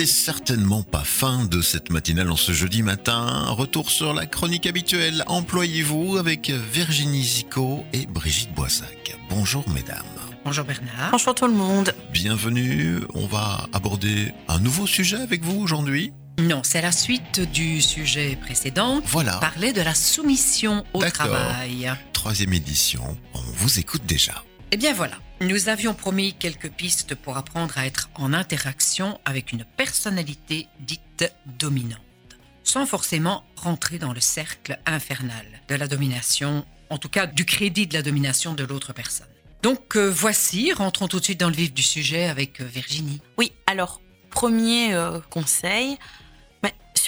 n'avez certainement pas faim de cette matinale en ce jeudi matin. Retour sur la chronique habituelle. Employez-vous avec Virginie Zico et Brigitte Boissac. Bonjour mesdames. Bonjour Bernard. Bonjour tout le monde. Bienvenue. On va aborder un nouveau sujet avec vous aujourd'hui. Non, c'est la suite du sujet précédent. Voilà. Parler de la soumission au travail. Troisième édition. On vous écoute déjà. Eh bien voilà, nous avions promis quelques pistes pour apprendre à être en interaction avec une personnalité dite dominante, sans forcément rentrer dans le cercle infernal de la domination, en tout cas du crédit de la domination de l'autre personne. Donc euh, voici, rentrons tout de suite dans le vif du sujet avec euh, Virginie. Oui, alors, premier euh, conseil,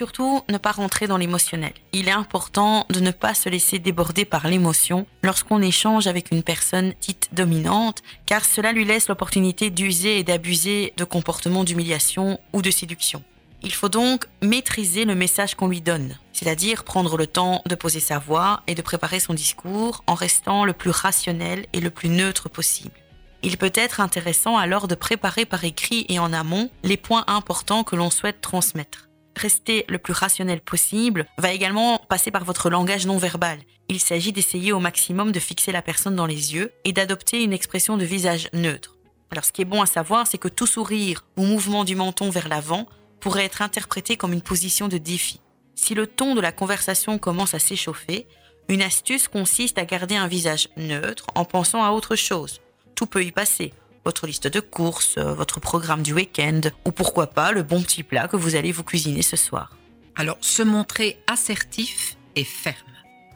surtout ne pas rentrer dans l'émotionnel. Il est important de ne pas se laisser déborder par l'émotion lorsqu'on échange avec une personne dite dominante, car cela lui laisse l'opportunité d'user et d'abuser de comportements d'humiliation ou de séduction. Il faut donc maîtriser le message qu'on lui donne, c'est-à-dire prendre le temps de poser sa voix et de préparer son discours en restant le plus rationnel et le plus neutre possible. Il peut être intéressant alors de préparer par écrit et en amont les points importants que l'on souhaite transmettre. Rester le plus rationnel possible va également passer par votre langage non verbal. Il s'agit d'essayer au maximum de fixer la personne dans les yeux et d'adopter une expression de visage neutre. Alors ce qui est bon à savoir, c'est que tout sourire ou mouvement du menton vers l'avant pourrait être interprété comme une position de défi. Si le ton de la conversation commence à s'échauffer, une astuce consiste à garder un visage neutre en pensant à autre chose. Tout peut y passer. Votre liste de courses, euh, votre programme du week-end, ou pourquoi pas le bon petit plat que vous allez vous cuisiner ce soir. Alors, se montrer assertif et ferme.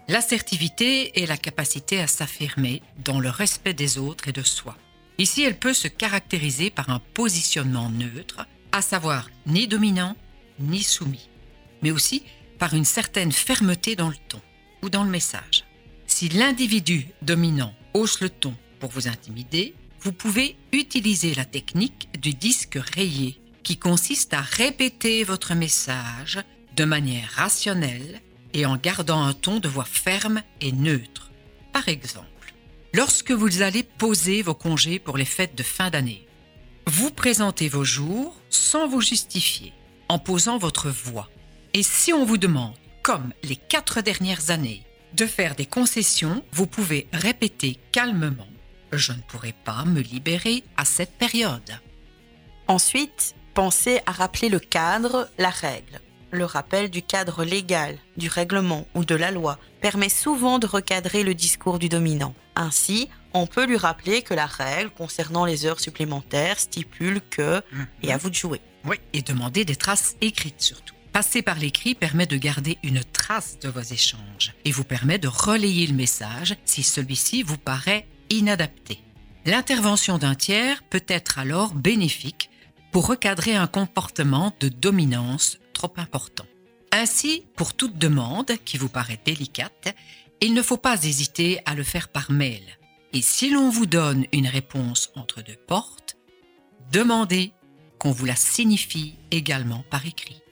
L'assertivité est la capacité à s'affirmer dans le respect des autres et de soi. Ici, elle peut se caractériser par un positionnement neutre, à savoir ni dominant ni soumis, mais aussi par une certaine fermeté dans le ton ou dans le message. Si l'individu dominant hausse le ton pour vous intimider, vous pouvez utiliser la technique du disque rayé qui consiste à répéter votre message de manière rationnelle et en gardant un ton de voix ferme et neutre. Par exemple, lorsque vous allez poser vos congés pour les fêtes de fin d'année, vous présentez vos jours sans vous justifier, en posant votre voix. Et si on vous demande, comme les quatre dernières années, de faire des concessions, vous pouvez répéter calmement je ne pourrai pas me libérer à cette période. Ensuite, pensez à rappeler le cadre, la règle. Le rappel du cadre légal, du règlement ou de la loi permet souvent de recadrer le discours du dominant. Ainsi, on peut lui rappeler que la règle concernant les heures supplémentaires stipule que, et à vous de jouer. Oui, et demander des traces écrites surtout. Passer par l'écrit permet de garder une trace de vos échanges et vous permet de relayer le message si celui-ci vous paraît inadapté. L'intervention d'un tiers peut être alors bénéfique pour recadrer un comportement de dominance trop important. Ainsi, pour toute demande qui vous paraît délicate, il ne faut pas hésiter à le faire par mail. Et si l'on vous donne une réponse entre deux portes, demandez qu'on vous la signifie également par écrit.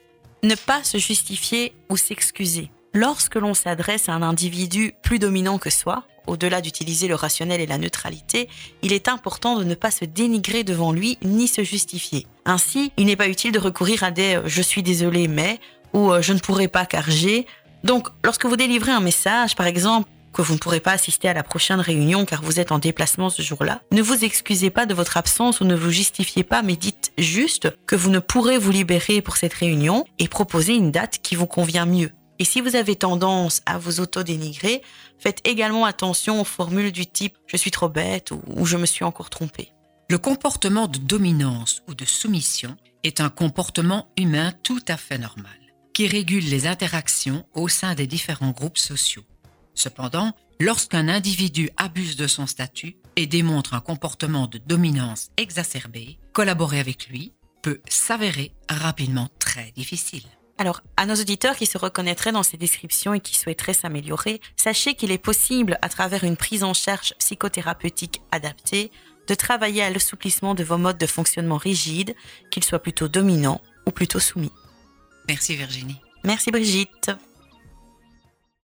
Ne pas se justifier ou s'excuser. Lorsque l'on s'adresse à un individu plus dominant que soi, au-delà d'utiliser le rationnel et la neutralité, il est important de ne pas se dénigrer devant lui ni se justifier. Ainsi, il n'est pas utile de recourir à des euh, je suis désolé mais ou euh, je ne pourrai pas car j'ai. Donc, lorsque vous délivrez un message, par exemple, que vous ne pourrez pas assister à la prochaine réunion car vous êtes en déplacement ce jour-là, ne vous excusez pas de votre absence ou ne vous justifiez pas, mais dites juste que vous ne pourrez vous libérer pour cette réunion et proposez une date qui vous convient mieux. Et si vous avez tendance à vous auto-dénigrer, faites également attention aux formules du type je suis trop bête ou, ou je me suis encore trompé. Le comportement de dominance ou de soumission est un comportement humain tout à fait normal, qui régule les interactions au sein des différents groupes sociaux. Cependant, lorsqu'un individu abuse de son statut et démontre un comportement de dominance exacerbé, collaborer avec lui peut s'avérer rapidement très difficile. Alors, à nos auditeurs qui se reconnaîtraient dans ces descriptions et qui souhaiteraient s'améliorer, sachez qu'il est possible, à travers une prise en charge psychothérapeutique adaptée, de travailler à l'assouplissement de vos modes de fonctionnement rigides, qu'ils soient plutôt dominants ou plutôt soumis. Merci Virginie. Merci Brigitte.